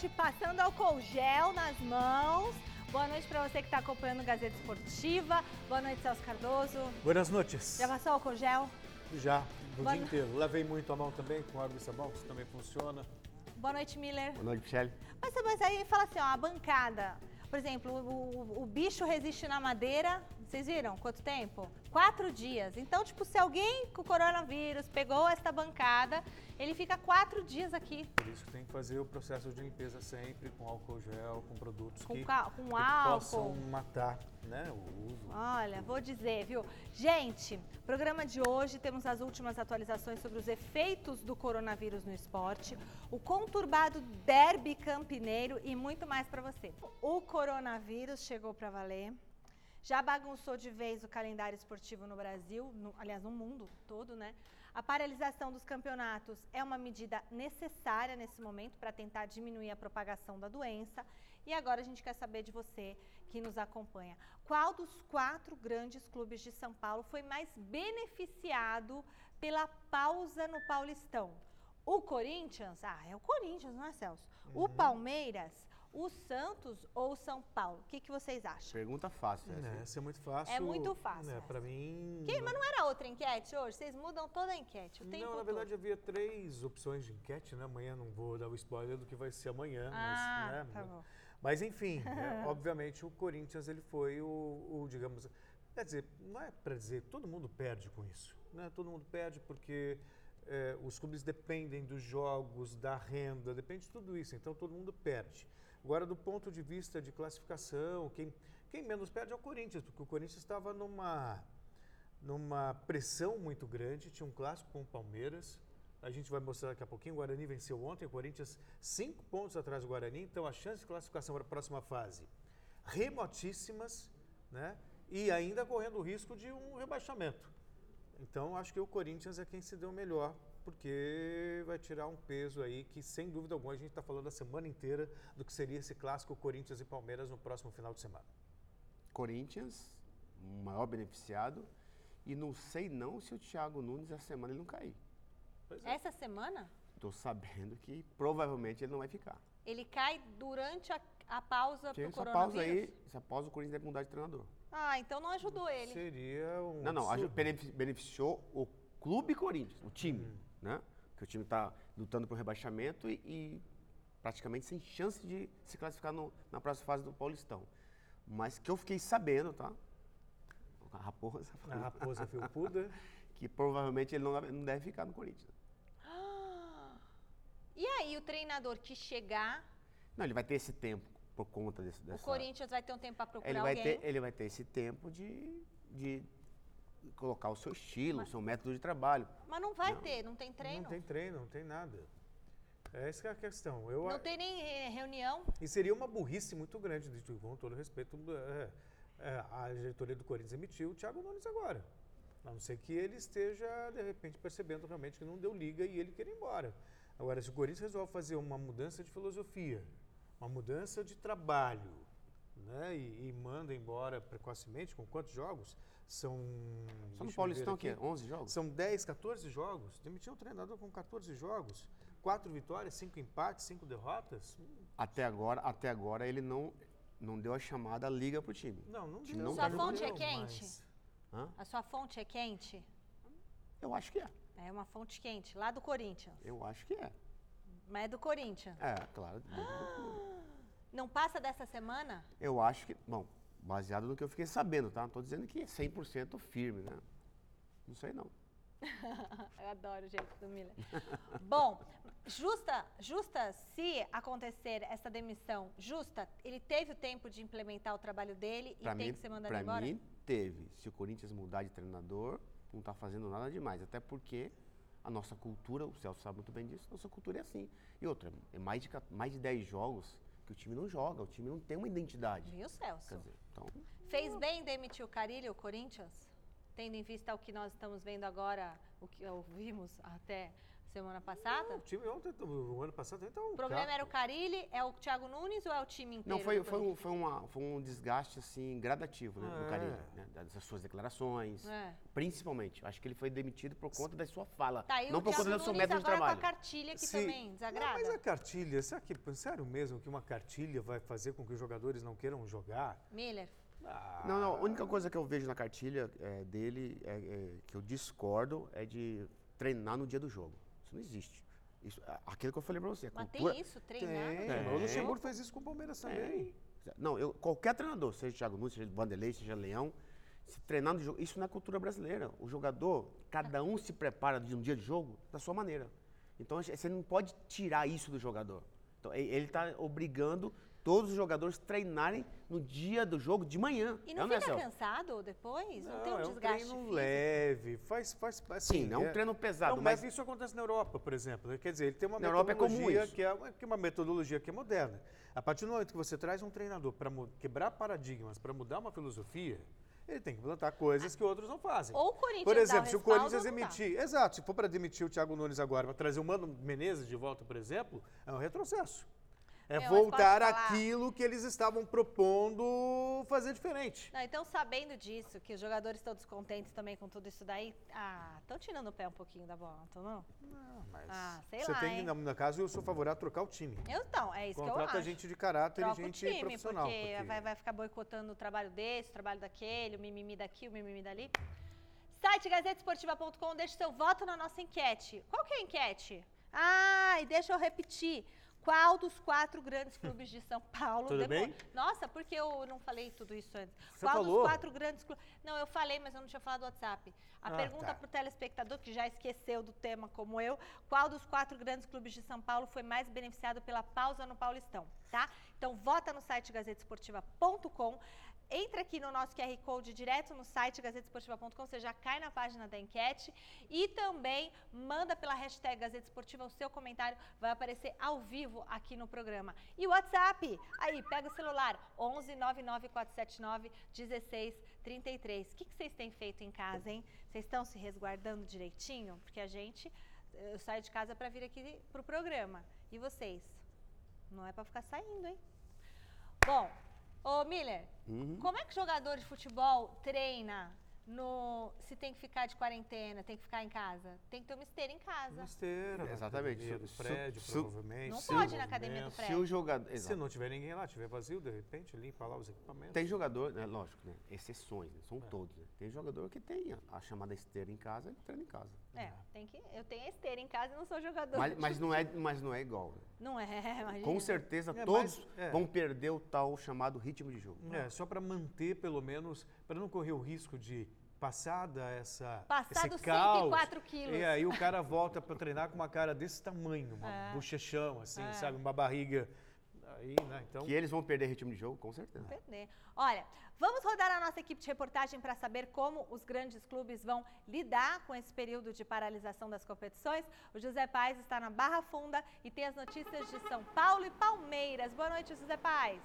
noite, passando álcool gel nas mãos. Boa noite para você que está acompanhando o Gazeta Esportiva. Boa noite, Celso Cardoso. Boas noites. Já passou álcool gel? Já, o Boa dia no- inteiro. Lavei muito a mão também com água e sabão, que isso também funciona. Boa noite, Miller. Boa noite, Michele. Mas, mas aí fala assim, ó, a bancada. Por exemplo, o, o- o bicho resiste na madeira, vocês viram quanto tempo? Quatro dias. Então, tipo, se alguém com coronavírus pegou esta bancada, ele fica quatro dias aqui. Por isso que tem que fazer o processo de limpeza sempre com álcool gel, com produtos Com que, com que álcool. possam matar né, o uso. Olha, vou dizer, viu? Gente, programa de hoje temos as últimas atualizações sobre os efeitos do coronavírus no esporte, o conturbado derby campineiro e muito mais para você. O coronavírus chegou para valer. Já bagunçou de vez o calendário esportivo no Brasil, no- aliás, no mundo todo, né? A paralisação dos campeonatos é uma medida necessária nesse momento para tentar diminuir a propagação da doença. E agora a gente quer saber de você que nos acompanha. Qual dos quatro grandes clubes de São Paulo foi mais beneficiado pela pausa no Paulistão? O Corinthians? Ah, é o Corinthians, não é, Celso? O Palmeiras, o Santos ou o São Paulo? O que, que vocês acham? Pergunta fácil. essa, É, hein? essa é muito fácil. É muito fácil Né, essa. para mim. Que, mas não era outra enquete hoje? Vocês mudam toda a enquete o tempo Não, na todo. verdade havia três opções de enquete, né? Amanhã não vou dar o spoiler do que vai ser amanhã, Ah, mas, né? tá bom. Mas enfim, é, obviamente o Corinthians ele foi o, o, digamos, quer dizer, não é para dizer, todo mundo perde com isso, né? Todo mundo perde porque é, os clubes dependem dos jogos, da renda, depende de tudo isso, então todo mundo perde. Agora, do ponto de vista de classificação, quem, quem menos perde é o Corinthians, porque o Corinthians estava numa numa pressão muito grande, tinha um clássico com o Palmeiras. A gente vai mostrar daqui a pouquinho. O Guarani venceu ontem, o Corinthians cinco pontos atrás do Guarani, então a chance de classificação para a próxima fase remotíssimas, né? E ainda correndo o risco de um rebaixamento. Então acho que o Corinthians é quem se deu melhor, porque vai tirar um peso aí que, sem dúvida alguma, a gente está falando a semana inteira do que seria esse clássico Corinthians e Palmeiras no próximo final de semana. Corinthians, o maior beneficiado. E não sei não se o Thiago Nunes essa semana ele não cair. É. Essa semana, Tô sabendo que provavelmente ele não vai ficar. ele cai durante a, a pausa pro essa coronavírus? pausa aí, essa pausa o Corinthians deve mudar de treinador. Ah, então não ajudou ele. Seria um. Não, não, beneficiou o clube Corinthians, o time, Hum. Né? Que o time está lutando por rebaixamento e, e praticamente sem chance de se classificar no- na próxima fase do Paulistão. Mas que eu fiquei sabendo, tá? A raposa, A raposa felpuda. que provavelmente ele não deve, não deve ficar no Corinthians. E aí, o treinador que chegar, Não, ele vai ter esse tempo por conta desse, dessa... o Corinthians vai ter um tempo para procurar ele vai alguém. ter Ele vai ter esse tempo de, de colocar o seu estilo, o seu método de trabalho. Mas não vai ter, não tem treino. Não tem treino, não tem nada. Essa que é a questão. Eu, Não tem nem eh, reunião. E seria uma burrice muito grande, de- com todo respeito. é, é, a diretoria do Corinthians emitiu o Thiago Nunes agora. A não ser que ele esteja, de repente, percebendo realmente que não deu liga e ele quer ir embora. Agora, se o Corinthians resolve fazer uma mudança de filosofia, uma mudança de trabalho, né, e, e manda embora precocemente, com quantos jogos? São. Só no Paulistão aqui. que é 11 jogos? São 10, 14 jogos. Demitiu um treinador com 14 jogos. Quatro vitórias, cinco empates, cinco derrotas. Até agora, até agora ele não, não deu a chamada liga pro time. Não, não deu. não Sua tá fonte é quente? mas-? A sua fonte é quente? Eu acho que é. É uma fonte quente, lá do Corinthians. Eu acho que é. Mas é do Corinthians. É, claro. clube. Não passa dessa semana? Eu acho que, bom, baseado no que eu fiquei sabendo, tá? Não tô dizendo que é 100% firme, né? Não sei não. Eu adoro o jeito do Miller. Bom, justa, justa se acontecer essa demissão, justa, ele teve o tempo de implementar o trabalho dele e Pra tem mim, que ser mandado pra embora? mim teve. Se o Corinthians mudar de treinador, não tá fazendo nada demais, até porque a nossa cultura, o Celso sabe muito bem disso, nossa cultura é assim. E outra, é mais de, mais de 10 jogos que o time não joga, o time não tem uma identidade. Viu, Celso? Quer dizer, então, Fez bem demitir o Carilho, o Corinthians? tendo em vista o que nós estamos vendo agora, o que ouvimos até semana passada? O time ontem, o ano passado, então. O problema era o Carilli, é o Thiago Nunes ou é o time inteiro? Não, foi, foi, um, foi, uma, foi um desgaste assim, gradativo né, É. do Carilli, né, das suas declarações, É. principalmente. Acho que ele foi demitido por conta da sua fala, Tá, não por Thiago conta do seu método de agora trabalho. com a cartilha que Sim. também desagrada. Não, mas a cartilha, será que, sério mesmo que uma cartilha vai fazer com que os jogadores não queiram jogar? Miller, Ah, Não, não, a única coisa que eu vejo na cartilha é, dele, é, é, que eu discordo, é de treinar no dia do jogo. Isso não existe. Isso, aquilo que eu falei pra você. a mas cultura- tem isso, Tem. treinar? O Luxemburgo fez isso com o Palmeiras também. Não, eu, qualquer treinador, seja Thiago Nunes, seja Vanderlei, seja Leão, se treinar no jogo, isso não é cultura brasileira. O jogador, cada um se prepara de um dia de jogo da sua maneira. Então você não pode tirar isso do jogador. Então, ele está obrigando todos os jogadores treinarem no dia do jogo de manhã. E É não é, fica cansado depois? Não, tem um é um desgaste treino físico? leve, faz, faz assim, Sim, não é um treino pesado, Não, mas- mas isso acontece na Europa, por exemplo. né? Quer dizer, ele tem uma Na Europa é comum metodologia isso. que é, que é uma metodologia que é moderna. A partir do momento que você traz um treinador para quebrar paradigmas, para mudar uma filosofia, ele tem que implantar coisas que outros não fazem. Ou o Corinthians Por dá o exemplo, se o Corinthians ou não dá. emitir, exato, se for para demitir o Thiago Nunes agora, para trazer o Mano Menezes de volta, por exemplo, é um retrocesso. É voltar àquilo que eles estavam propondo fazer diferente. Não, então, sabendo disso, que os jogadores estão descontentes também com tudo isso daí, ah, estão tirando o pé um pouquinho da bola, não tão não? Não, mas Ah, sei você lá, tem hein? no, no caso, eu sou favorável a trocar o time. Eu não, é isso que eu Contrata acho. gente de caráter Troca e o gente time, profissional. porque, porque- Vai, vai ficar boicotando o trabalho desse, o trabalho daquele, o mimimi daqui, o mimimi dali. Site gazetesportiva.com, deixe seu voto na nossa enquete. Qual que é a enquete? Ah, e deixa eu repetir. Qual dos quatro grandes clubes de São Paulo... Tudo bem? Nossa, porque eu não falei tudo isso antes. Você Qual falou. dos quatro grandes clubes... Não, eu falei, mas eu não tinha falado do WhatsApp. A Ah, pergunta tá. para o telespectador, que já esqueceu do tema como eu, qual dos quatro grandes clubes de São Paulo foi mais beneficiado pela pausa no Paulistão, tá? Então, vota no site gazetesportiva.com. Entra aqui no nosso QR Code direto no site gazetesportiva.com, você já cai na página da enquete e também manda pela hashtag Gazeta Esportiva o seu comentário, vai aparecer ao vivo aqui no programa. E o WhatsApp, aí, pega o celular, 11 99479 1633. O que, que vocês têm feito em casa, hein? Vocês estão se resguardando direitinho? Porque a gente, eu saio de casa para vir aqui pro programa. E vocês? Não é para ficar saindo, hein? Bom, ô Miller, Uhum. como é que jogador de futebol treina no se tem que ficar de quarentena, tem que ficar em casa? Tem que ter uma esteira em casa. Uma esteira, na Exatamente. academia do prédio, su- provavelmente. Não pode ir na academia do prédio. Se o jogador. Se não tiver ninguém lá, tiver vazio, de repente, limpa lá os equipamentos. Tem jogador, né, lógico, né, exceções, né, É. são todos. Né. Tem jogador que tem a, a chamada esteira em casa, ele treina em casa. É, tem que. Eu tenho a esteira em casa e não sou jogador. Mas, mas não, é, mas não é igual. né. Não é, imagina. Com certeza É, todos mas- é. vão perder o tal chamado ritmo de jogo. É, só para manter, pelo menos, para não correr o risco de passada essa Passado esse caos, 104 quilos. E aí o cara volta para treinar com uma cara desse tamanho, uma É. bochechão, assim, É. sabe? Uma barriga. Aí, né? Então, Que eles vão perder ritmo de jogo, com certeza. perder. Olha, vamos rodar a nossa equipe de reportagem para saber como os grandes clubes vão lidar com esse período de paralisação das competições. O José Paz está na Barra Funda e tem as notícias de São Paulo e Palmeiras. Boa noite, José Paz.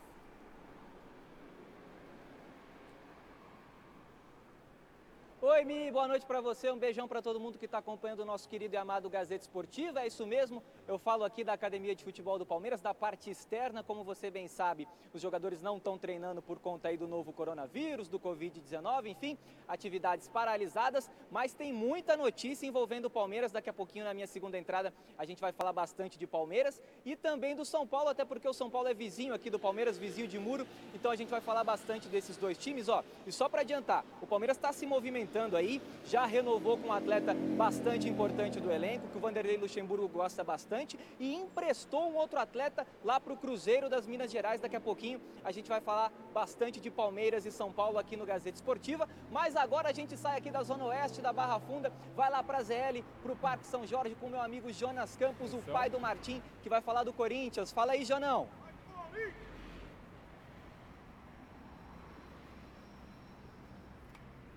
Oi, Mi, boa noite para você. Um beijão para todo mundo que está acompanhando o nosso querido e amado Gazeta Esportiva. É isso mesmo, eu falo aqui da Academia de Futebol do Palmeiras, da parte externa. Como você bem sabe, os jogadores não estão treinando por conta aí do novo coronavírus, do Covid-19, enfim, atividades paralisadas. Mas tem muita notícia envolvendo o Palmeiras. Daqui a pouquinho, na minha segunda entrada, a gente vai falar bastante de Palmeiras e também do São Paulo, até porque o São Paulo é vizinho aqui do Palmeiras, vizinho de muro. Então a gente vai falar bastante desses dois times, ó. E só para adiantar, o Palmeiras está se movimentando aí, já renovou com um atleta bastante importante do elenco, que o Vanderlei Luxemburgo gosta bastante, e emprestou um outro atleta lá para o Cruzeiro das Minas Gerais. Daqui a pouquinho a gente vai falar bastante de Palmeiras e São Paulo aqui no Gazeta Esportiva. Mas agora a gente sai aqui da Zona Oeste, da Barra Funda, vai lá para a ZL, para o Parque São Jorge, com meu amigo Jonas Campos, o pai do Martim, que vai falar do Corinthians. Fala aí, Jonão.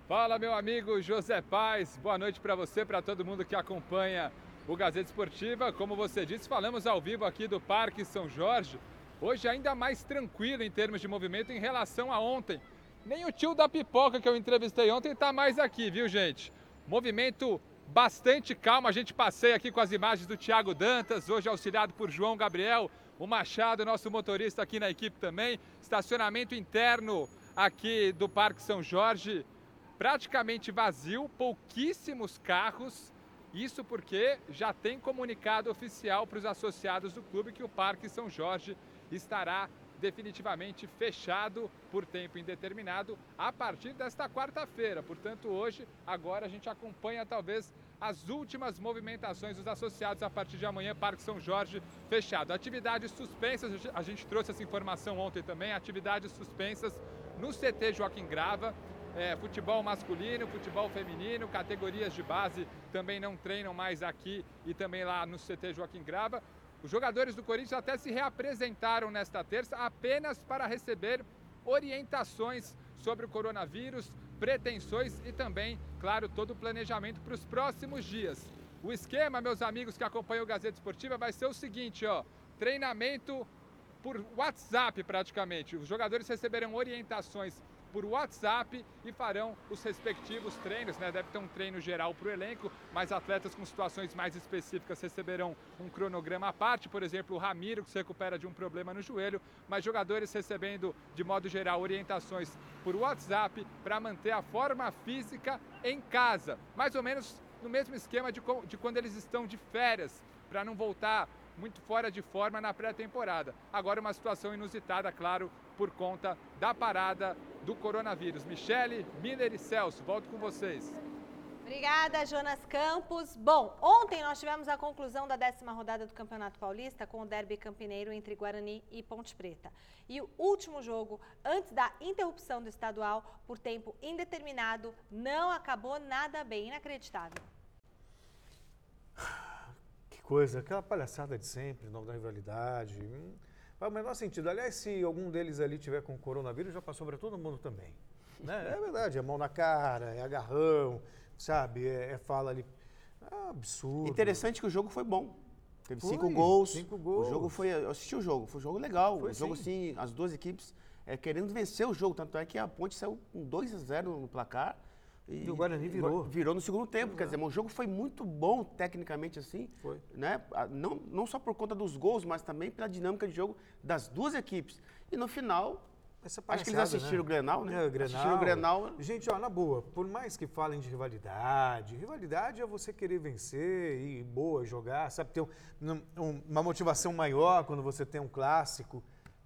Fala, meu amigo José Paz. Boa noite para você, para todo mundo que acompanha o Gazeta Esportiva. Como você disse, falamos ao vivo aqui do Parque São Jorge. Hoje ainda mais tranquilo em termos de movimento em relação a ontem. Nem o tio da pipoca que eu entrevistei ontem está mais aqui, viu, gente? Movimento bastante calmo. A gente passeia aqui com as imagens do Thiago Dantas, hoje auxiliado por João Gabriel, o Machado, nosso motorista aqui na equipe também. Estacionamento interno aqui do Parque São Jorge, praticamente vazio, pouquíssimos carros. Isso porque já tem comunicado oficial para os associados do clube que o Parque São Jorge estará definitivamente fechado por tempo indeterminado a partir desta quarta-feira. Portanto, hoje, agora a gente acompanha talvez as últimas movimentações dos associados a partir de amanhã, Parque São Jorge fechado. Atividades suspensas, a gente trouxe essa informação ontem também, atividades suspensas no CT Joaquim Grava. É, futebol masculino, futebol feminino, categorias de base também não treinam mais aqui e também lá no CT Joaquim Grava. Os jogadores do Corinthians até se reapresentaram nesta terça apenas para receber orientações sobre o coronavírus, pretensões e também, claro, todo o planejamento para os próximos dias. O esquema, meus amigos que acompanham o Gazeta Esportiva, vai ser o seguinte, ó, treinamento por WhatsApp praticamente. Os jogadores receberão orientações por WhatsApp e farão os respectivos treinos, né? Deve ter um treino geral para o elenco, mas atletas com situações mais específicas receberão um cronograma à parte, por exemplo, o Ramiro, que se recupera de um problema no joelho, mas jogadores recebendo, de modo geral, orientações por WhatsApp para manter a forma física em casa, mais ou menos no mesmo esquema de, de quando eles estão de férias, para não voltar muito fora de forma na pré-temporada. Agora uma situação inusitada, claro, por conta da parada do coronavírus. Michele, Miller e Celso, volto com vocês. Obrigada, Jonas Campos. Bom, ontem nós tivemos a conclusão da décima rodada do Campeonato Paulista com o derby campineiro entre Guarani e Ponte Preta. E o último jogo, antes da interrupção do estadual por tempo indeterminado, não acabou nada bem. Inacreditável. Coisa, aquela palhaçada de sempre, nome da rivalidade. Hum, faz o menor sentido. Aliás, se algum deles ali tiver com coronavírus, já passou para todo mundo também. Né? É verdade, é mão na cara, é agarrão, sabe? É, é fala ali. É absurdo. Interessante que o jogo foi bom. Teve Foi, cinco gols. cinco gols. O jogo foi. Eu assisti o jogo, foi um jogo legal. Foi o jogo, sim. assim, as duas equipes é, querendo vencer o jogo. Tanto é que a Ponte saiu com 2 a 0 no placar. E o Guarani virou. Virou no segundo tempo. Quer dizer, o jogo foi muito bom tecnicamente assim. Foi. Né? Ah, Não, não só por conta dos gols, mas também pela dinâmica de jogo das duas equipes. E no final, Essa acho que eles assistiram o Grenal, né? É, o Grenal. Assistiram o Grenal. Gente, ó, na boa, por mais que falem de rivalidade, rivalidade é você querer vencer e boa, jogar, sabe, ter um- um- uma motivação maior quando você tem um clássico.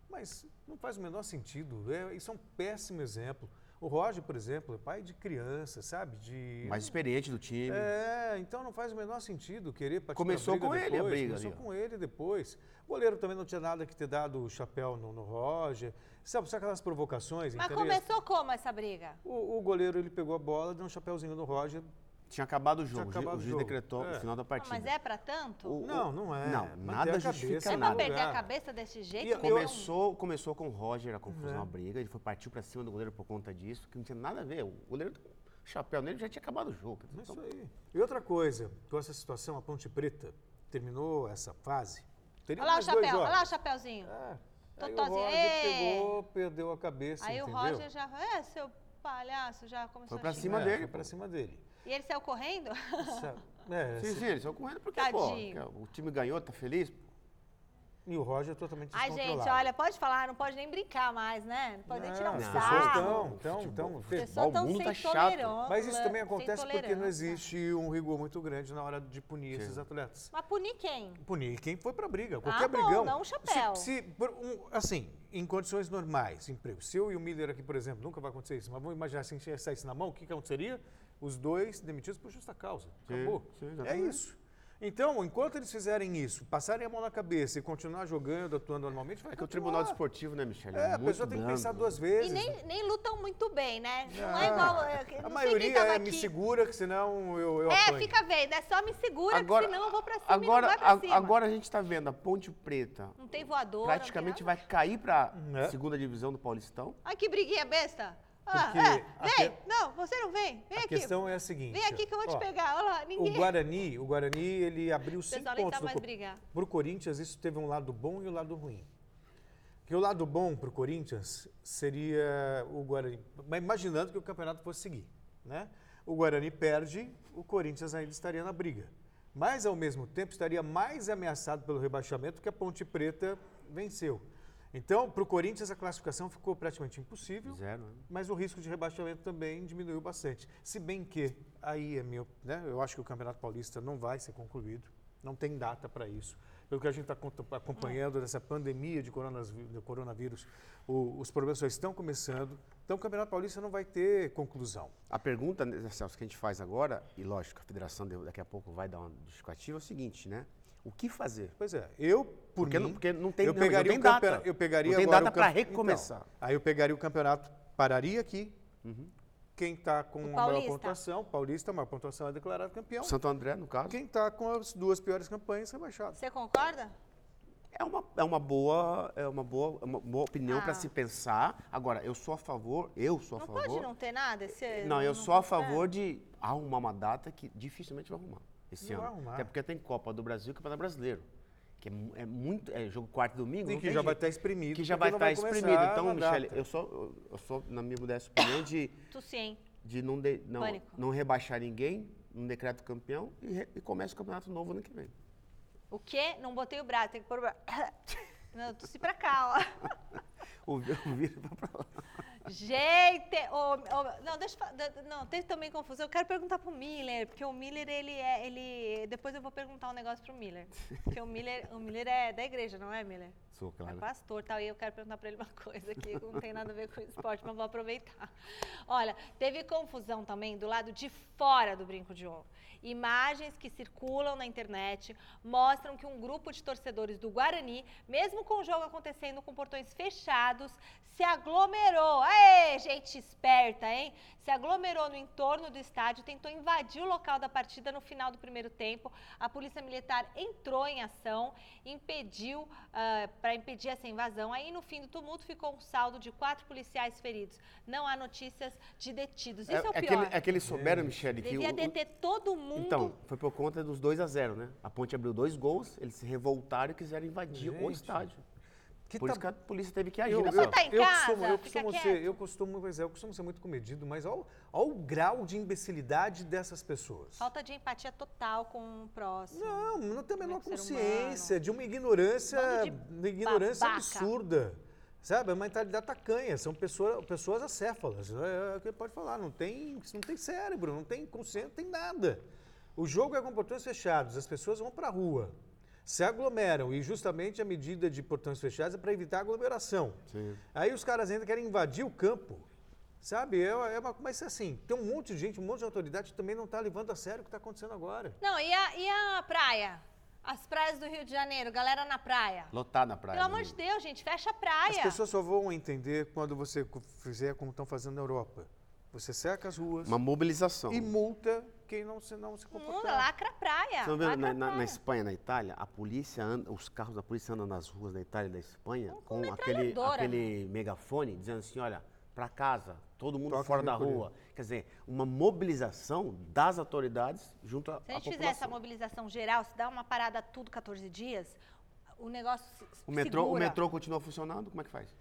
Mas não faz o menor sentido. É, isso é um péssimo exemplo. O Roger, por exemplo, é pai de criança, sabe? De Mais experiente do time. é, então não faz o menor sentido querer partir Começou com briga ele a depois, briga Começou ali, com ele depois. O goleiro também não tinha nada que ter dado o chapéu no, no Roger. Sabe, sabe aquelas provocações? Mas interesse? começou como essa briga? O, o goleiro ele pegou a bola, deu um chapéuzinho no Roger. Tinha acabado o jogo. acabado o o juiz jogo. decretou É. o final da Ah, partida. mas é pra tanto? O- Não, não é. Não, nada justifica cabeça é nada. perder a lugar. cabeça desse jeito? E eu- mesmo? Começou, começou com o Roger a confusão, É. a briga. Ele foi partiu pra cima do goleiro por conta disso, que não tinha nada a ver. O goleiro um chapéu nele já tinha acabado o jogo. É Então, isso aí. E outra coisa, com essa situação, a Ponte Preta terminou essa fase. Teria Olha lá o chapéu, olha lá o chapéuzinho. É. Aí o Roger ê! pegou, perdeu a cabeça, Aí o entendeu? Roger já, é, seu palhaço, já começou Foi pra a xingar. cima É, dele, Foi pra pô. cima dele. E ele saiu correndo? É, sim, se- sim, eles estão correndo porque, pô, Tadinho. que o time ganhou, tá feliz. E o Roger totalmente Ai, descontrolado. gente, olha, pode falar, não pode nem brincar mais, né? Não pode nem tirar um as pessoas sarro. estão, então, então, As fe- pessoas Futebol, estão o mundo tá chato. tolerância. Mas isso também sem acontece porque não tolerância. existe um rigor muito grande na hora de punir Sim. esses atletas. Mas punir quem? Punir quem foi pra briga, qualquer Ah, bom, brigão. não um chapéu. Se, se por um- assim, em condições normais, emprego. Se eu e o Miller aqui, por exemplo, nunca vai acontecer isso, mas vamos imaginar se a gente saísse na mão, o que, que aconteceria? Os dois demitidos por justa causa. Sim, Acabou. sim, é exatamente. isso. Então, enquanto eles fizerem isso, passarem a mão na cabeça e continuar jogando, atuando normalmente, vai É que o. Tribunal Desportivo, né, Michele? É, a muito pessoa tem que pensar duas E vezes. nem, nem lutam muito bem, né? Não, Não. é igual. é, A maioria é aqui. me segura, que senão eu, eu É, apanho. fica vendo, é só me segura, Agora, que senão eu vou pra cima agora, e não vai pra a- cima. agora a gente tá vendo a Ponte Preta Não tem voador. praticamente vai cair pra É. segunda divisão do Paulistão. Ai, que briguinha besta. Ah, é, a vem. que- Não, você não vem. Vem A aqui. questão é a seguinte. Vem aqui que eu vou te ó, pegar. Olha lá, O ninguém. Guarani, o Guarani, ele abriu O cinco pontos do co- brigar. Pro Corinthians, isso teve um lado bom e um lado ruim. Que o lado bom para o Corinthians seria o Guarani, mas imaginando que o campeonato fosse seguir, né? O Guarani perde, o Corinthians ainda estaria na briga. Mas, ao mesmo tempo, estaria mais ameaçado pelo rebaixamento que a Ponte Preta venceu. Então, para o Corinthians, a classificação ficou praticamente impossível. Zero, né? Mas o risco de rebaixamento também diminuiu bastante. Se bem que, aí é meu, né, eu acho que o Campeonato Paulista não vai ser concluído, não tem data para isso. Pelo que a gente está acompanhando dessa pandemia de coronavírus, o, os problemas só estão começando. Então, o Campeonato Paulista não vai ter conclusão. A pergunta, né, Celso, que a gente faz agora, e lógico, a federação daqui a pouco vai dar uma justificativa, é o seguinte, né? O que fazer? Pois é, eu, por porque mim, não, porque não tem, eu não, pegaria não tem data. campeonato, eu pegaria não tem data para recomeçar. Então, aí eu pegaria o campeonato, pararia aqui. Uhum. Quem está com a maior pontuação, Paulista, a maior pontuação é declarado campeão. Santo André, no caso. Quem está com as duas piores campanhas, rebaixado. Você concorda? É uma, é uma boa, é uma boa, é uma boa opinião Ah. para se pensar. Agora, eu sou a favor, eu sou a Não favor. pode não ter nada esse Não, eu sou a é. favor de arrumar uma data que dificilmente vai arrumar esse Não ano. vai arrumar. Até porque tem Copa do Brasil e Campeonato Brasileiro. Que é, é muito. É jogo quarto e domingo. E que já vai jeito. estar exprimido. Que já vai estar exprimido. Então, Michele, eu sou, eu- sou, na minha modesta opinião, de, Tu sim. de não, de- não, Pânico. não rebaixar ninguém, um decreto campeão e, re- e começa o campeonato novo ano que vem. O quê? Não botei o braço, tem que pôr o braço. Não, tossi pra cá, ó. O vírus vai pra lá. Gente, ô, ô, não, deixa não, teve também confusão. Eu quero perguntar pro Miller, porque o Miller, ele é, ele, depois eu vou perguntar um negócio pro Miller. Porque o Miller, o Miller é da igreja, não é, Miller? Sou, É claro. pastor, tal, e eu quero perguntar para ele uma coisa que não tem nada a ver com esporte, mas vou aproveitar. Olha, teve confusão também do lado de fora do Brinco de Ouro. Imagens que circulam na internet mostram que um grupo de torcedores do Guarani, mesmo com o jogo acontecendo com portões fechados, se aglomerou. Aê, gente esperta, hein? Se aglomerou no entorno do estádio, tentou invadir o local da partida no final do primeiro tempo. A polícia militar entrou em ação, impediu para impedir essa invasão. Aí, no fim do tumulto, ficou um saldo de quatro policiais feridos. Não há notícias de detidos. Isso é, o é, que, pior. ele- é que eles souberam, Michele, que Devia o- o- deter todo mundo. Então, foi por conta dos 2 a 0 né? A Ponte abriu dois gols, eles se revoltaram e quiseram invadir o Gente, estádio. que por tá- isso que a polícia teve que agir Eu, eu, tá em eu casa, costumo, eu costumo quieto. ser, eu costumo, pois é, eu costumo ser muito comedido, mas olha, o- o grau de imbecilidade dessas pessoas. Falta de empatia total com o próximo. Não, não tem a menor é ser consciência, de uma ignorância, uma ignorância babaca. absurda. Sabe, a mentalidade tacanha, são pessoas, pessoas acéfalas. É, é o que pode falar, não tem, não tem cérebro, não tem consciência, não tem nada. O jogo é com portões fechados, as pessoas vão para a rua, se aglomeram e justamente a medida de portões fechados é para evitar aglomeração. Sim. Aí os caras ainda querem invadir o campo. Sabe, é, é uma, mas assim, tem um monte de gente, um monte de autoridade que também não está levando a sério o que está acontecendo agora. Não, e a, e a praia? As praias do Rio de Janeiro, galera na praia. Lotar na praia. Pelo amor de Deus, gente, fecha a As praia. pessoas só vão entender quando você fizer como estão fazendo na Europa. Você seca as ruas Uma mobilização. e multa quem não se, não se Muda, comportar. lacra a praia. Você não lacra na, na- na. Espanha, na Itália, a polícia anda, os carros da polícia andam nas ruas da Itália e da Espanha Com com, aquele, aquele megafone dizendo assim, olha, para casa, todo mundo Toque fora da recolher. rua. Quer dizer, uma mobilização das autoridades junto à, Se a gente fizer população. essa mobilização geral, se dá uma parada tudo 14 dias, o negócio se O metrô, o segura. metrô continua funcionando? Como é que faz?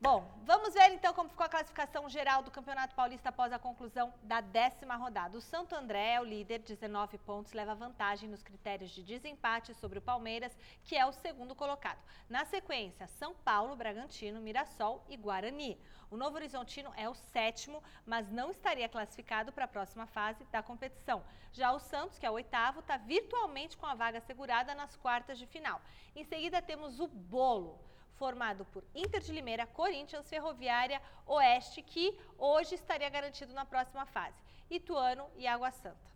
Bom, vamos ver então como ficou a classificação geral do Campeonato Paulista após a conclusão da décima rodada. O Santo André é o líder, 19 pontos, leva vantagem nos critérios de desempate sobre o Palmeiras, que é o segundo colocado. Na sequência, São Paulo, Bragantino, Mirassol e Guarani. O Novo Horizontino é o sétimo, mas não estaria classificado para a próxima fase da competição. Já o Santos, que é o oitavo, está virtualmente com a vaga assegurada nas quartas de final. Em seguida, temos o Bolo formado por Inter de Limeira, Corinthians, Ferroviária, Oeste, que hoje estaria garantido na próxima fase, Ituano e Água Santa.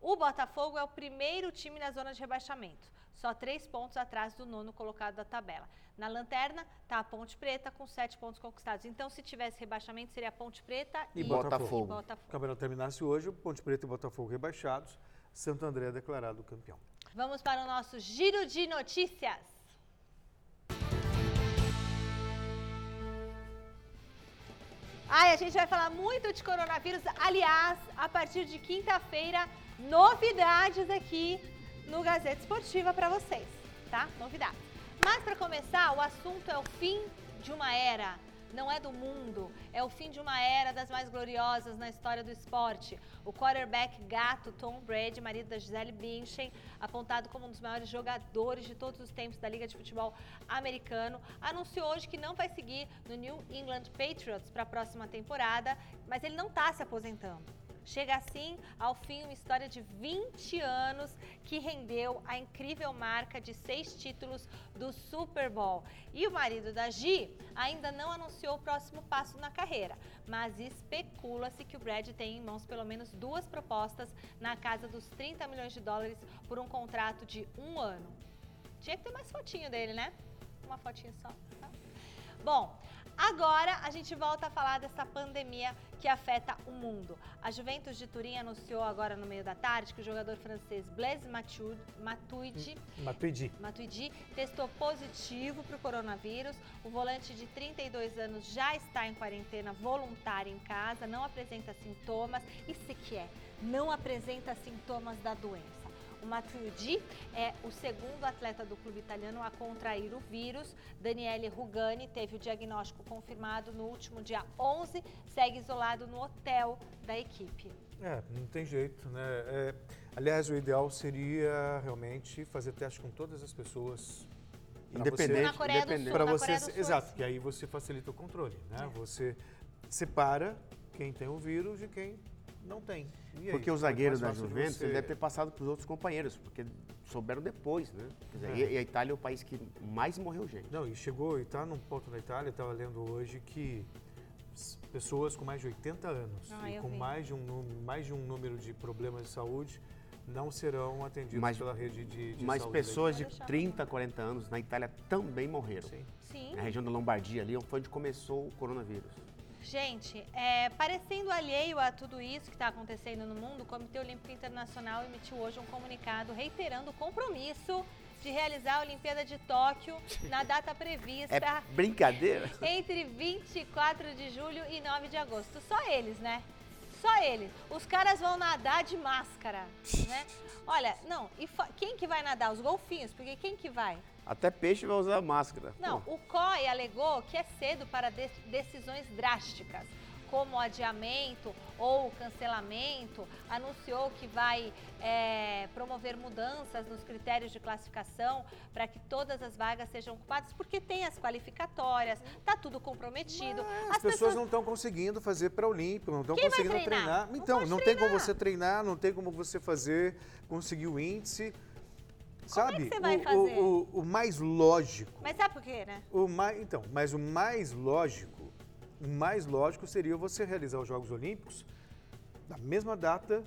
O Botafogo é o primeiro time na zona de rebaixamento, só três pontos atrás do nono colocado da tabela. Na lanterna está a Ponte Preta com sete pontos conquistados. Então, se tivesse rebaixamento, seria a Ponte Preta E e, Botafogo. e Botafogo. O campeonato terminasse hoje, Ponte Preta e Botafogo rebaixados, Santo André é declarado campeão. Vamos para o nosso giro de notícias. Ai, a gente vai falar muito de coronavírus. Aliás, a partir de quinta-feira, novidades aqui no Gazeta Esportiva para vocês, tá? Novidades. Mas para começar, o assunto é o fim de uma era. Não é do mundo, é o fim de uma era das mais gloriosas na história do esporte. O quarterback gato Tom Brady, marido da Gisele Bündchen, apontado como um dos maiores jogadores de todos os tempos da Liga de Futebol Americano, anunciou hoje que não vai seguir no New England Patriots para a próxima temporada, mas ele não está se aposentando. Chega assim ao fim uma história de 20 anos que rendeu a incrível marca de seis títulos do Super Bowl. E o marido da Gi ainda não anunciou o próximo passo na carreira, mas especula-se que o Brad tem em mãos pelo menos duas propostas na casa dos 30 milhões de dólares por um contrato de um ano. Tinha que ter mais fotinho dele, né? Uma fotinha só. Tá? Bom, Agora a gente volta a falar dessa pandemia que afeta o mundo. A Juventus de Turim anunciou agora no meio da tarde que o jogador francês Blaise Matuidi, Matuidi. Matuidi testou positivo para o coronavírus. O volante de 32 anos já está em quarentena voluntária em casa, não apresenta sintomas. Isso que é, não apresenta sintomas da doença. O Matuidi é o segundo atleta do clube italiano a contrair o vírus. Daniele Rugani teve o diagnóstico confirmado no último dia 11, segue isolado no hotel da equipe. É, não tem jeito, né? É, aliás, o ideal seria realmente fazer teste com todas as pessoas. Independente. Na Coreia do Sul, Para na você, Coreia do Sul, exato, assim. que aí você facilita o controle, né? É. Você separa quem tem o vírus de quem não tem. E aí, Porque o fica zagueiro da Juventus você- ele deve ter passado para os outros companheiros, porque souberam depois, né? Quer dizer, É. e, a Itália é o país que mais morreu gente. Não, e chegou e está num ponto na Itália, estava lendo hoje que pessoas com mais de 80 anos Ah, e com vi. mais de, um, mais de um número de problemas de saúde não serão atendidos Mas- pela rede de, de Mas saúde. da pessoas de Pode deixar. 30, 40 anos na Itália também morreram. Sim. Sim. Na região da Lombardia ali foi onde começou o coronavírus. Gente, é, parecendo alheio a tudo isso que está acontecendo no mundo, o Comitê Olímpico Internacional emitiu hoje um comunicado reiterando o compromisso de realizar a Olimpíada de Tóquio na data prevista É brincadeira? entre 24 de julho e 9 de agosto. Só eles, né? Só eles. Os caras vão nadar de máscara, né? Olha, não, e quem que vai nadar? Os golfinhos, porque quem que vai? Até peixe vai usar máscara. Não, Pô, o COI alegou que é cedo para de- decisões drásticas, como adiamento ou cancelamento. Anunciou que vai é, promover mudanças nos critérios de classificação para que todas as vagas sejam ocupadas, porque tem as qualificatórias, tá tudo comprometido. As, pessoas, não estão conseguindo fazer para Olímpico, não estão conseguindo treinar? treinar. Não Então, pode não tem como treinar. você treinar, não tem como você fazer, conseguir o índice. Como é que Sabe? você vai o, fazer? O, o- o mais lógico. Mas sabe por quê, né? O mais, então, mas o mais lógico, o mais lógico seria você realizar os Jogos Olímpicos na mesma data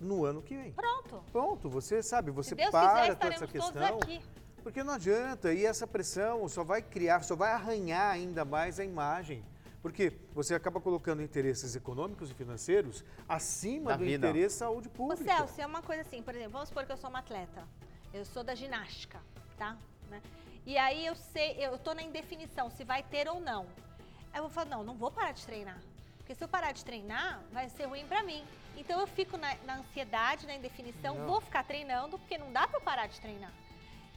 no ano que vem. Pronto. Pronto, você sabe, você Se Deus para quiser, toda essa todos questão. aqui. Porque não adianta, e essa pressão só vai criar, só vai arranhar ainda mais a imagem. Porque você acaba colocando interesses econômicos e financeiros acima Da do vida. interesse da saúde Ô pública. Celso, é uma coisa assim, por exemplo, vamos supor que eu sou uma atleta. Eu sou da ginástica, tá? Né? E aí eu sei, eu tô na indefinição se vai ter ou não. Aí eu vou falar, não, não vou parar de treinar. Porque se eu parar de treinar, vai ser ruim pra mim. Então eu fico na, na ansiedade, na indefinição, Não. vou ficar treinando, porque não dá pra eu parar de treinar.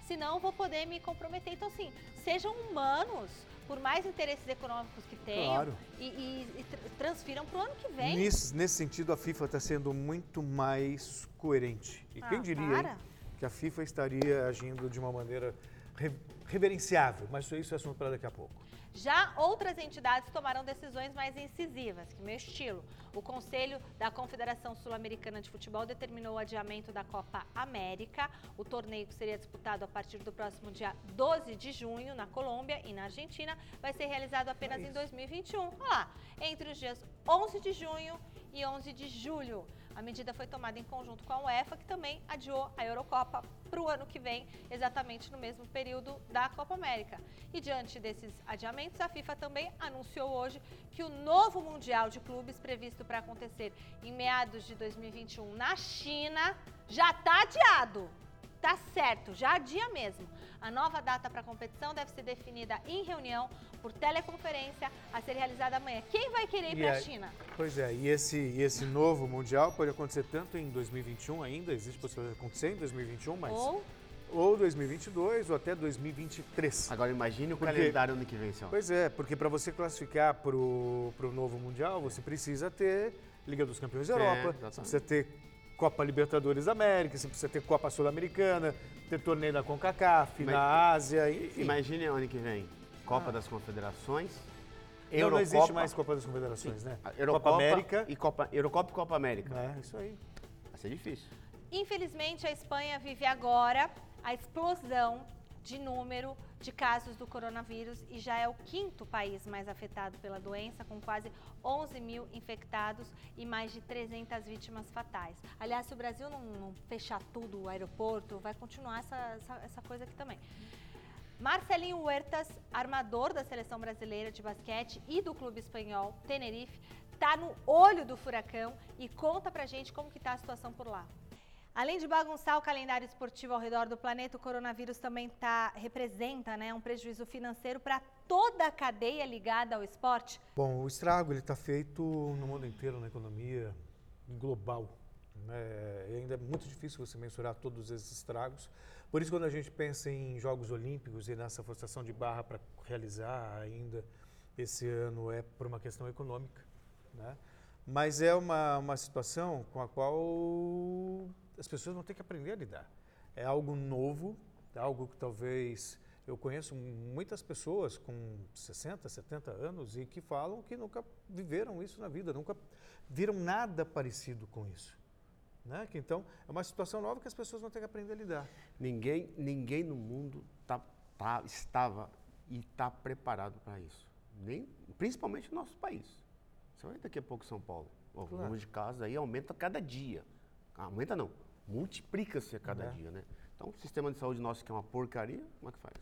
Senão eu vou poder me comprometer. Então, assim, sejam humanos, por mais interesses econômicos que tenham, Claro. e, e- e tr- transfiram pro ano que vem. Nesse, nesse sentido, a FIFA está sendo muito mais coerente. E Ah, quem diria hein, para. Que a FIFA estaria agindo de uma maneira re- reverenciável? Mas isso é assunto para daqui a pouco. Já outras entidades tomaram decisões mais incisivas, que meu estilo. O Conselho da Confederação Sul-Americana de Futebol determinou o adiamento da Copa América. O torneio que seria disputado a partir do próximo dia 12 de junho na Colômbia e na Argentina vai ser realizado apenas É em isso. 2021. Olha lá, entre os dias 11 de junho e 11 de julho. A medida foi tomada em conjunto com a UEFA, que também adiou a Eurocopa para o ano que vem, exatamente no mesmo período da Copa América. E diante desses adiamentos, a FIFA também anunciou hoje que o novo Mundial de Clubes, previsto para acontecer em meados de 2021 na China, já está adiado. Tá certo, já adia mesmo. A nova data para a competição deve ser definida em reunião por teleconferência a ser realizada amanhã. Quem vai querer ir para a China? Pois é, e esse, e esse novo Mundial pode acontecer tanto em 2021 ainda, existe possibilidade de acontecer em 2021, mas Ou ou 2022 ou até 2023. Agora imagine o Porque- calendário ano que vem, Celso. Pois é, porque para você classificar para o novo Mundial, você precisa ter Liga dos Campeões da É, Europa, exatamente. você precisa ter Copa Libertadores da América, você precisa ter Copa Sul-Americana, ter torneio da CONCACAF, Mas- na Ásia, enfim. Imagine o ano que vem. Copa das Confederações. Não, não existe Eurocopa, mais Copa das Confederações, né? a Eurocopa Copa América. E Copa, Eurocopa e Copa América. É, isso aí. Vai ser difícil. Infelizmente, a Espanha vive agora a explosão de número de casos do coronavírus e já é o quinto país mais afetado pela doença, com quase 11 mil infectados e mais de 300 vítimas fatais. Aliás, se o Brasil não, não fechar tudo, o aeroporto, vai continuar essa, essa, essa coisa aqui também. Marcelinho Huertas, armador da seleção brasileira de basquete e do clube espanhol Tenerife, está no olho do furacão e conta pra gente como que tá a situação por lá. Além de bagunçar o calendário esportivo ao redor do planeta, o coronavírus também tá, representa né, um prejuízo financeiro para toda a cadeia ligada ao esporte. Bom, o estrago está feito no mundo inteiro, na economia global. né? E ainda é muito difícil você mensurar todos esses estragos. Por isso, quando a gente pensa em Jogos Olímpicos e nessa forçação de barra para realizar ainda esse ano, é por uma questão econômica. Né? Mas é uma, uma situação com a qual as pessoas vão ter que aprender a lidar. É algo novo, é algo que talvez eu conheço muitas pessoas com 60, 70 anos e que falam que nunca viveram isso na vida, nunca viram nada parecido com isso. Né? Que então é uma situação nova que as pessoas vão ter que aprender a lidar. Ninguém, ninguém no mundo tá, tá- estava e está preparado para isso. Nem, principalmente o nosso país. Você vai daqui a pouco São Paulo. O Claro. número de casos aí aumenta cada dia. Aumenta não, multiplica-se a cada Né? dia, né? Então o sistema de saúde nosso que é uma porcaria, como é que faz?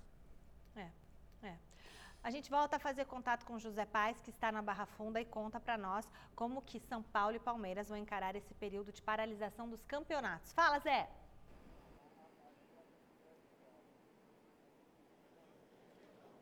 É, é. A gente volta a fazer contato com o José Paz, que está na Barra Funda, e conta para nós como que São Paulo e Palmeiras vão encarar esse período de paralisação dos campeonatos. Fala, Zé!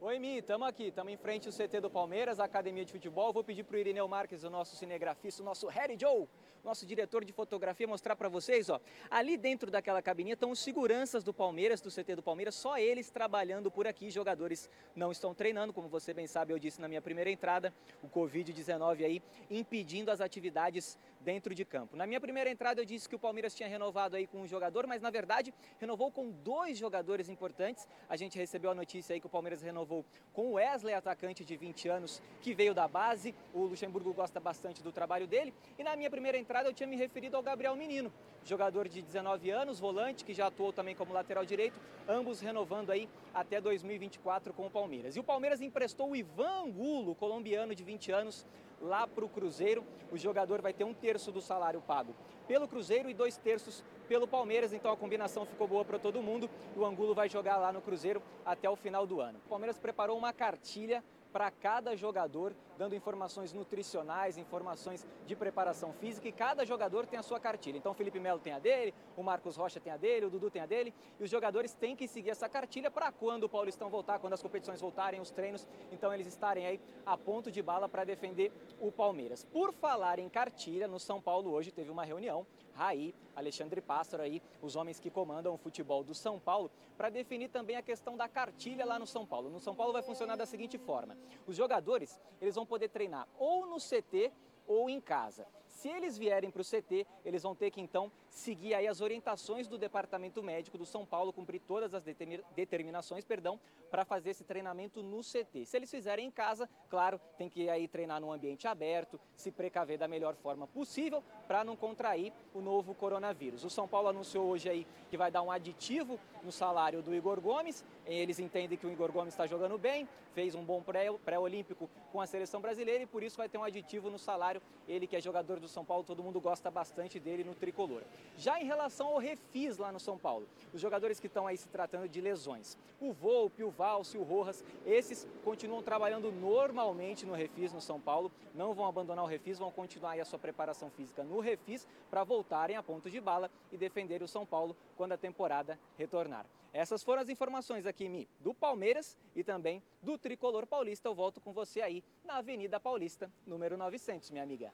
Oi, Mi, estamos aqui, estamos em frente ao CT do Palmeiras, Academia de Futebol. Vou pedir para o Irineu Marques, o nosso cinegrafista, o nosso Harry Joe, nosso diretor de fotografia, mostrar para vocês, ó. Ali dentro daquela cabininha estão os seguranças do Palmeiras, do CT do Palmeiras, só eles trabalhando por aqui. Jogadores não estão treinando, como você bem sabe, eu disse na minha primeira entrada, o Covid-19 aí impedindo as atividades dentro de campo. Na minha primeira entrada eu disse que o Palmeiras tinha renovado aí com um jogador, mas na verdade renovou com dois jogadores importantes. A gente recebeu a notícia aí que o Palmeiras renovou com o Wesley, atacante de 20 anos, que veio da base. O Luxemburgo gosta bastante do trabalho dele. E na minha primeira entrada eu tinha me referido ao Gabriel Menino, jogador de 19 anos, volante, que já atuou também como lateral direito, ambos renovando aí até 2024 com o Palmeiras. E o Palmeiras emprestou o Ivan Angulo, colombiano de 20 anos, lá para o Cruzeiro. O jogador vai ter um terço do salário pago pelo Cruzeiro e dois terços pelo Palmeiras, então a combinação ficou boa para todo mundo. O Angulo vai jogar lá no Cruzeiro até o final do ano. O Palmeiras preparou uma cartilha para cada jogador, dando informações nutricionais, informações de preparação física e cada jogador tem a sua cartilha. Então o Felipe Melo tem a dele, o Marcos Rocha tem a dele, o Dudu tem a dele e os jogadores têm que seguir essa cartilha para quando o Paulistão voltar, quando as competições voltarem, os treinos, então eles estarem aí a ponto de bala para defender o Palmeiras. Por falar em cartilha, no São Paulo hoje teve uma reunião, Raí, Alexandre Pássaro aí, os homens que comandam o futebol do São Paulo, para definir também a questão da cartilha lá no São Paulo. No São Paulo vai funcionar da seguinte forma: os jogadores, eles vão poder treinar ou no CT ou em casa. Se eles vierem para o CT, eles vão ter que então seguir aí as orientações do Departamento Médico do São Paulo, cumprir todas as determi- determinações, perdão, para fazer esse treinamento no CT. Se eles fizerem em casa, claro, tem que aí treinar num ambiente aberto, se precaver da melhor forma possível para não contrair o novo coronavírus. O São Paulo anunciou hoje aí que vai dar um aditivo no salário do Igor Gomes. Eles entendem que o Igor Gomes está jogando bem, fez um bom pré- pré-olímpico com a seleção brasileira e por isso vai ter um aditivo no salário. Ele que é jogador do São Paulo, todo mundo gosta bastante dele no tricolor. Já em relação ao refis lá no São Paulo, os jogadores que estão aí se tratando de lesões, o Volpe, o Valse, o Rojas, esses continuam trabalhando normalmente no refis no São Paulo, não vão abandonar o refis, vão continuar aí a sua preparação física no refis para voltarem a ponto de bala e defender o São Paulo quando a temporada retornar. Essas foram as informações aqui, Mi, do Palmeiras e também do Tricolor Paulista. Eu volto com você aí na Avenida Paulista, número 900, minha amiga.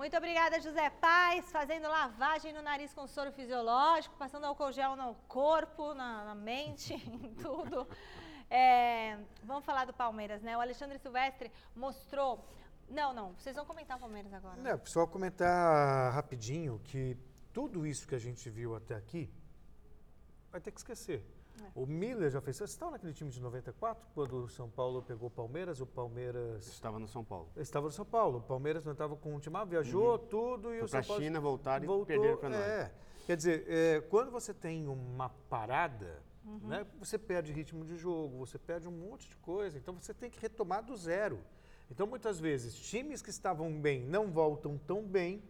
Muito obrigada, José Paz, fazendo lavagem no nariz com soro fisiológico, passando álcool gel no corpo, na, na mente, em tudo. É, vamos falar do Palmeiras, né? O Alexandre Silvestre mostrou. Não, não, vocês vão comentar o Palmeiras agora. né? Só comentar rapidinho que tudo isso que a gente viu até aqui vai ter que esquecer. O Miller já fez. Vocês estavam naquele time de 94, quando o São Paulo pegou o Palmeiras, o Palmeiras Estava no São Paulo. estava no São Paulo. O Palmeiras não estava com o time, ah, viajou tudo e Foi o São Paulo China, voltaram e perderam pra nós. É. Quer dizer, é, quando você tem uma parada, né, você perde ritmo de jogo, você perde um monte de coisa. Então você tem que retomar do zero. Então muitas vezes times que estavam bem não voltam tão bem.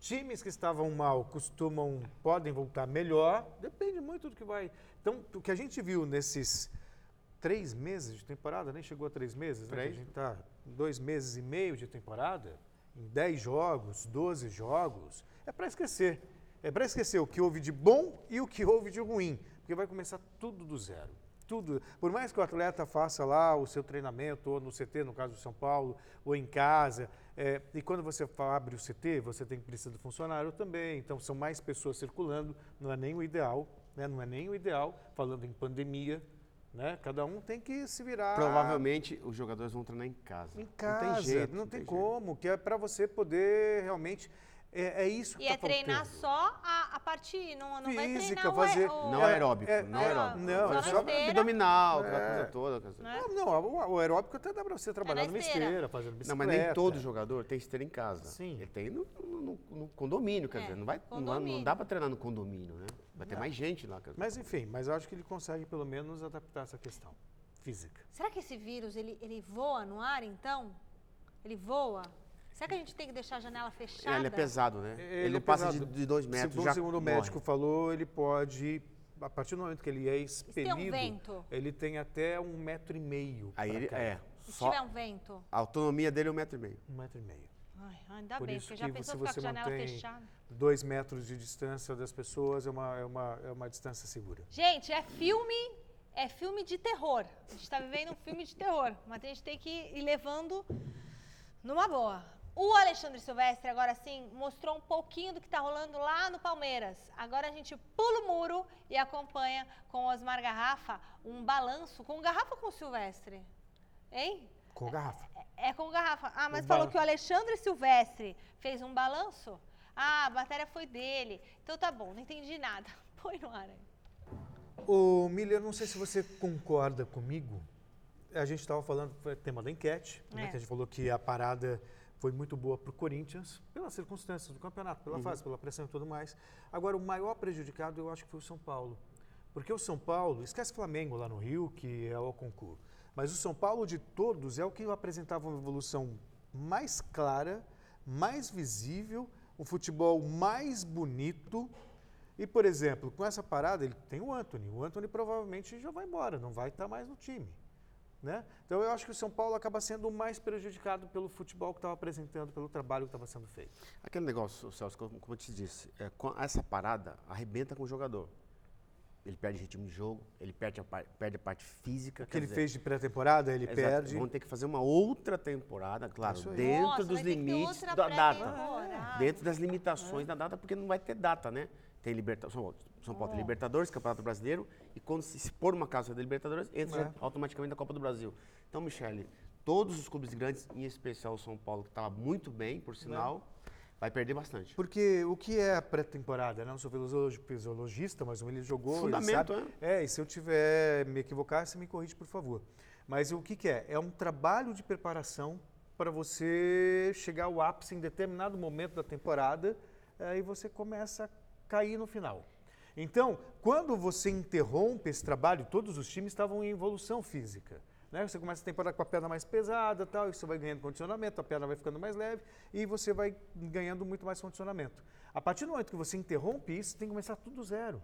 Times que estavam mal costumam, podem voltar melhor. Depende muito do que vai. Então, o que a gente viu nesses três meses de temporada, nem chegou a três meses, né? Três. A gente está dois meses e meio de temporada, em 10 jogos, 12 jogos, é para esquecer. É para esquecer o que houve de bom e o que houve de ruim, porque vai começar tudo do zero. Tudo. Por mais que o atleta faça lá o seu treinamento, ou no CT, no caso do São Paulo, ou em casa, é, e quando você abre o CT, você tem que precisar do funcionário também, então são mais pessoas circulando, não é nem o ideal, né? não é nem o ideal, falando em pandemia, né? cada um tem que se virar Provavelmente os jogadores vão treinar em casa. em casa, Não tem jeito. não tem jeito. como, que é para você poder realmente, é, é isso que E tá é treinar faltando. só a, a parte. Não, não vai Física, treinar o- fazer- o, Não aeróbico, é, não é, aeróbico. não, é é só só esteira. abdominal, aquela É. coisa toda. dizer. Né? Não, não, o, o aeróbico até dá para você trabalhar na numa esteira. esteira, fazendo Não, bicicleta. mas nem todo jogador tem esteira em casa. Sim. Ele tem no, no- no- no condomínio, quer É, dizer, não, vai, não, condomínio. não dá para treinar no condomínio, né? Vai ter mais gente lá. Quer dizer. Mas enfim, mas eu acho que ele consegue pelo menos adaptar essa questão física. Será que esse vírus ele, ele voa no ar então? Ele voa? Será que a gente tem que deixar a janela fechada? ele é pesado, né? Ele, Ele não é passa de, de dois metros, Segundo, já segundo o médico falou, ele pode, a partir do momento que ele é tem um expelido, vento? ele tem até um metro e meio. Aí ele, cair. é, Se só tiver um vento? a autonomia dele é um metro e meio. Um metro e meio. Ai, ainda Por bem, isso porque já que pensou se ficar você com a janela mantém- fechada? Dois metros de distância das pessoas é uma, é uma, é uma distância segura. Gente, é filme, é filme de terror. A gente está vivendo um filme de terror, mas a gente tem que ir levando numa boa. O Alexandre Silvestre, agora sim, mostrou um pouquinho do que está rolando lá no Palmeiras. Agora a gente pula o muro e acompanha com o Osmar Garrafa um balanço. Com o Garrafa ou com o Silvestre? Hein? Com garrafa. É com o Garrafa. Ah, mas Um falou que o Alexandre Silvestre fez um balanço? Ah, a matéria foi dele. Então tá bom, não entendi nada. Põe no ar aí. Ô, Miller, não sei se você concorda comigo. A gente estava falando, foi tema da enquete, né, É. que a gente falou que a parada foi muito boa para o Corinthians, pelas circunstâncias do campeonato, pela fase, pela pressão e tudo mais. Agora, o maior prejudicado eu acho que foi o São Paulo. Porque o São Paulo, esquece Flamengo lá no Rio, que é o concurso, mas o São Paulo de todos é o que apresentava uma evolução mais clara, mais visível, um futebol mais bonito. E, por exemplo, com essa parada, ele tem o Anthony. O Anthony provavelmente já vai embora, não vai estar mais no time. Né? Então eu acho que o São Paulo acaba sendo o mais prejudicado pelo futebol que estava apresentando, pelo trabalho que estava sendo feito. Aquele negócio, Celso, como como eu te disse, é, com essa parada arrebenta com o jogador. Ele perde ritmo de jogo, ele perde a, par- perde a parte física. O que ele fez de pré-temporada, ele Exato, perde. Vão ter que fazer uma outra temporada, claro, dentro Nossa, dos limites da data. Dentro das limitações da data, porque não vai ter data, né? Tem Libertadores, São, São Paulo tem Libertadores, Campeonato Brasileiro, e quando se, pôr uma casa da Libertadores, entra É. automaticamente na Copa do Brasil. Então, Michele, todos os clubes grandes, em especial o São Paulo, que estava muito bem, por sinal, vai perder bastante. Porque o que é a pré-temporada? né? Não sou fisiologi- fisiologista, mas ele jogou. ele Fundamento, sabe. É, e se eu tiver me equivocar, você me corrige, por favor. Mas o que, que é? É um trabalho de preparação para você chegar ao ápice em determinado momento da temporada eh, e você começa a cair no final. Então, quando você interrompe esse trabalho, todos os times estavam em evolução física. Né? Você começa a temporada com a perna mais pesada, tal, você vai ganhando condicionamento, a perna vai ficando mais leve e você vai ganhando muito mais condicionamento. A partir do momento que você interrompe isso, tem que começar tudo do zero.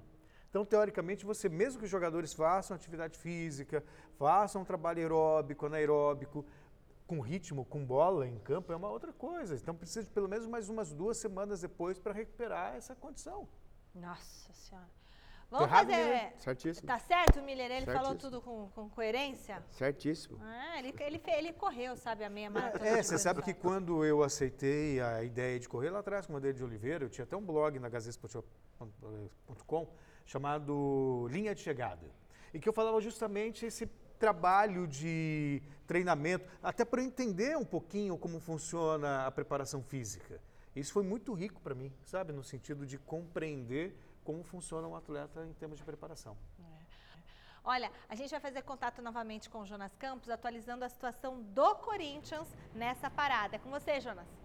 Então, teoricamente, você, mesmo que os jogadores façam atividade física, façam um trabalho aeróbico, anaeróbico, com ritmo, com bola em campo, é uma outra coisa. Então, precisa de pelo menos mais umas duas semanas depois para recuperar essa condição. Nossa Senhora. Vamos errado, fazer. Certíssimo. Tá certo, Miller? Ele falou Certíssimo. tudo com, com coerência? Certíssimo. Ah, ele, ele, ele correu, sabe, a meia maratona. É, de você sabe que quando eu aceitei a ideia de correr lá atrás com o Madeira de Oliveira, eu tinha até um blog na gazetesportiva.com chamado Linha de Chegada. E que eu falava justamente esse trabalho de treinamento, até para entender um pouquinho como funciona a preparação física. Isso foi muito rico para mim, sabe? No sentido de compreender como funciona um atleta em termos de preparação. Olha, a gente vai fazer contato novamente com o Jonas Campos, atualizando a situação do Corinthians nessa parada. É com você, Jonas.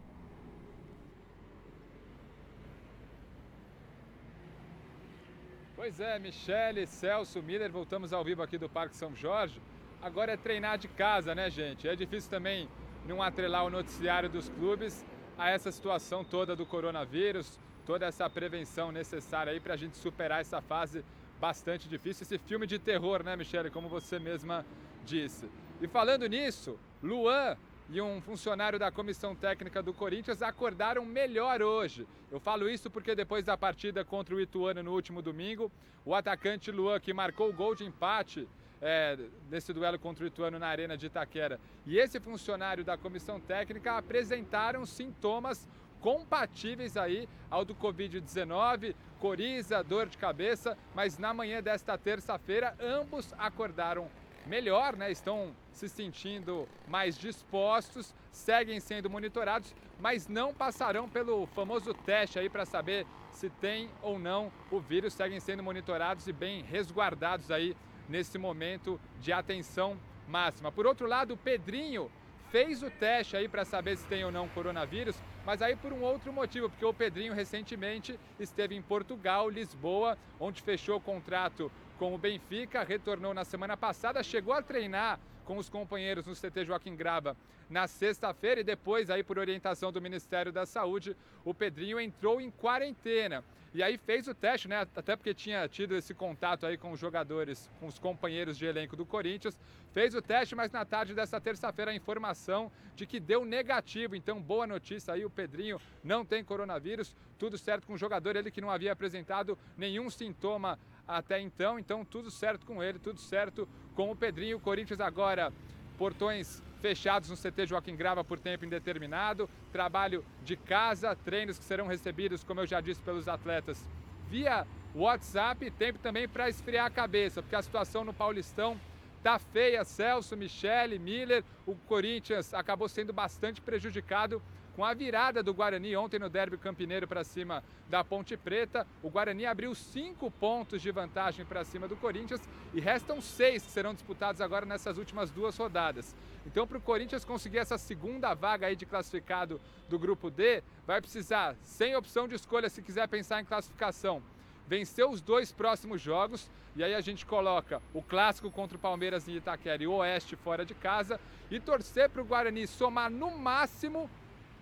Pois é, Michele, Celso, Miller, voltamos ao vivo aqui do Parque São Jorge. Agora é treinar de casa, né, gente? É difícil também não atrelar o noticiário dos clubes a essa situação toda do coronavírus, toda essa prevenção necessária aí para a gente superar essa fase bastante difícil, esse filme de terror, né, Michele, como você mesma disse. E falando nisso, Luan e um funcionário da comissão técnica do Corinthians acordaram melhor hoje. Eu falo isso porque depois da partida contra o Ituano no último domingo, o atacante Luan, que marcou o gol de empate é, nesse duelo contra o Ituano na Arena de Itaquera, e esse funcionário da comissão técnica apresentaram sintomas compatíveis aí ao do Covid-19, coriza, dor de cabeça, mas na manhã desta terça-feira ambos acordaram melhor, né? Estão se sentindo mais dispostos, seguem sendo monitorados, mas não passarão pelo famoso teste aí para saber se tem ou não o vírus, seguem sendo monitorados e bem resguardados aí nesse momento de atenção máxima. Por outro lado, o Pedrinho fez o teste aí para saber se tem ou não coronavírus, mas aí por um outro motivo, porque o Pedrinho recentemente esteve em Portugal, Lisboa, onde fechou o contrato com o Benfica, retornou na semana passada, chegou a treinar com os companheiros no CT Joaquim Grava na sexta-feira e depois aí por orientação do Ministério da Saúde, o Pedrinho entrou em quarentena. E aí fez o teste, né? Até porque tinha tido esse contato aí com os jogadores, com os companheiros de elenco do Corinthians. Fez o teste, mas na tarde dessa terça-feira a informação de que deu negativo. Então, boa notícia aí, o Pedrinho não tem coronavírus. Tudo certo com o jogador, ele que não havia apresentado nenhum sintoma até então. Então, tudo certo com ele, tudo certo com o Pedrinho. O Corinthians agora, portões fechados no CT Joaquim Grava por tempo indeterminado, trabalho de casa, treinos que serão recebidos, como eu já disse, pelos atletas via WhatsApp, tempo também para esfriar a cabeça, porque a situação no Paulistão tá feia. Celso, Michele, Miller, o Corinthians acabou sendo bastante prejudicado com a virada do Guarani ontem no Derby Campineiro para cima da Ponte Preta. O Guarani abriu cinco pontos de vantagem para cima do Corinthians e restam seis que serão disputados agora nessas últimas duas rodadas. Então, para o Corinthians conseguir essa segunda vaga aí de classificado do grupo D, vai precisar, sem opção de escolha, se quiser pensar em classificação, vencer os dois próximos jogos e aí a gente coloca o clássico contra o Palmeiras em Itaquera e o Oeste fora de casa e torcer para o Guarani somar no máximo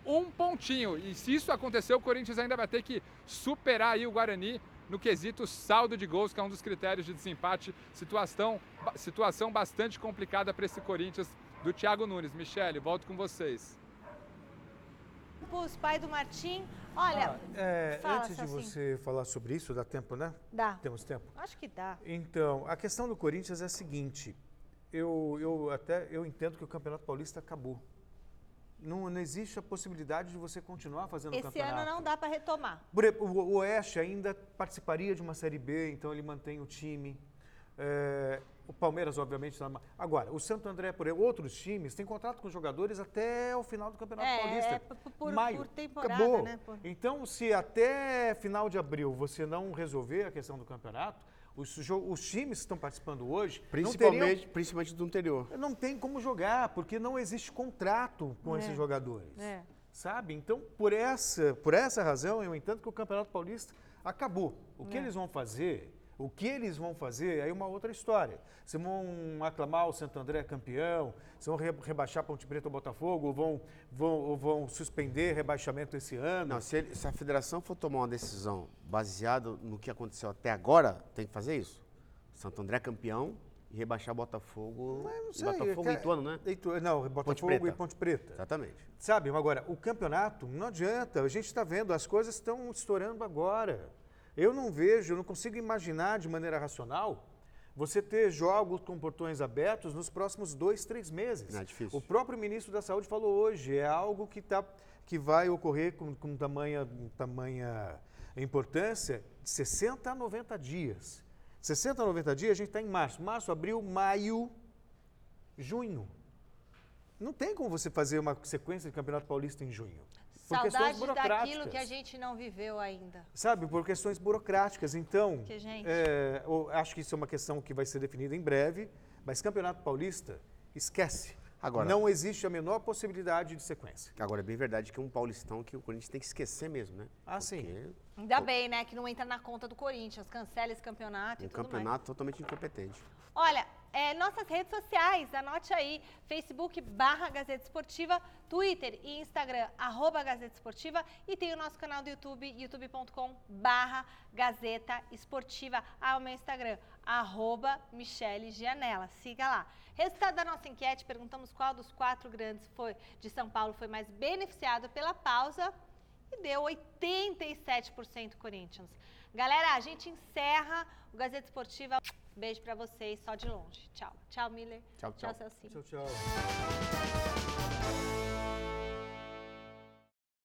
um pontinho. E se isso acontecer, o Corinthians ainda vai ter que superar aí o Guarani no quesito saldo de gols, que é um dos critérios de desempate. Situação, situação bastante complicada para esse Corinthians do Thiago Nunes. Michele, volto com vocês. Campos, pai do Martim. Olha, Ah, é, fala, antes de Celcinho. você falar sobre isso, dá tempo, né? Dá. Temos tempo? Acho que dá. Então, a questão do Corinthians é a seguinte: eu, eu até eu entendo que o Campeonato Paulista acabou. Não, não existe a possibilidade de você continuar fazendo o Esse campeonato. ano não dá para retomar. O Oeste ainda participaria de uma Série B, então ele mantém o time. É, o Palmeiras, obviamente, está Agora, o Santo André, por exemplo, outros times têm contrato com jogadores até o final do Campeonato É, Paulista. é por- por- Maio. por temporada, Acabou. né? Por- Então, se até final de abril você não resolver a questão do campeonato, os, os times que estão participando hoje não Principalmente, teriam principalmente do interior. não tem como jogar, porque não existe contrato com É. esses jogadores. É. Sabe? Então, por essa, por essa razão, eu entendo que o Campeonato Paulista acabou. O que É. eles vão fazer, o que eles vão fazer, aí é uma outra história. Se vão aclamar o Santo André campeão, se vão re- rebaixar Ponte Preta ou Botafogo, ou vão, vão, ou vão suspender rebaixamento esse ano. Não, se, ele- se a federação for tomar uma decisão baseada no que aconteceu até agora, tem que fazer isso. Santo André campeão e rebaixar Botafogo. Não e sei, Botafogo é- e Ituano, né? Itu- não, Botafogo Preta. e Ponte Preta. Exatamente. Sabe, agora, o campeonato, não adianta, a gente está vendo, as coisas estão estourando agora. Eu não vejo, eu não consigo imaginar de maneira racional você ter jogos com portões abertos nos próximos dois, três meses. Não, é difícil. O próprio ministro da Saúde falou hoje, é algo que, tá, que vai ocorrer com, com tamanha, tamanha importância de 60 a 90 dias. 60 a 90 dias, a gente está em março. Março, abril, maio, junho. Não tem como você fazer uma sequência de Campeonato Paulista em junho. Saudade daquilo que a gente não viveu ainda. Sabe, por questões burocráticas. Então, Que, gente- é, eu acho que isso é uma questão que vai ser definida em breve, mas Campeonato Paulista, esquece. Agora- não existe a menor possibilidade de sequência. Agora, é bem verdade que é um paulistão que o Corinthians tem que esquecer mesmo, né? Ah, sim. Porque Ainda bem, né, que não entra na conta do Corinthians, cancela esse campeonato e um tudo mais. campeonato totalmente incompetente. Olha, é, nossas redes sociais, anote aí, Facebook barra Gazeta Esportiva, Twitter e Instagram, arroba Gazeta Esportiva e tem o nosso canal do YouTube, youtube.com barra Gazeta Esportiva. Ah, o meu Instagram, arroba Michele Gianella, siga lá. Resultado da nossa enquete, perguntamos qual dos quatro grandes foi, de São Paulo foi mais beneficiado pela pausa e deu 87% Corinthians. Galera, a gente encerra o Gazeta Esportiva. Beijo pra vocês, só de longe. Tchau. Tchau, Miller. Tchau, tchau. Tchau, Celcinho. Tchau, tchau.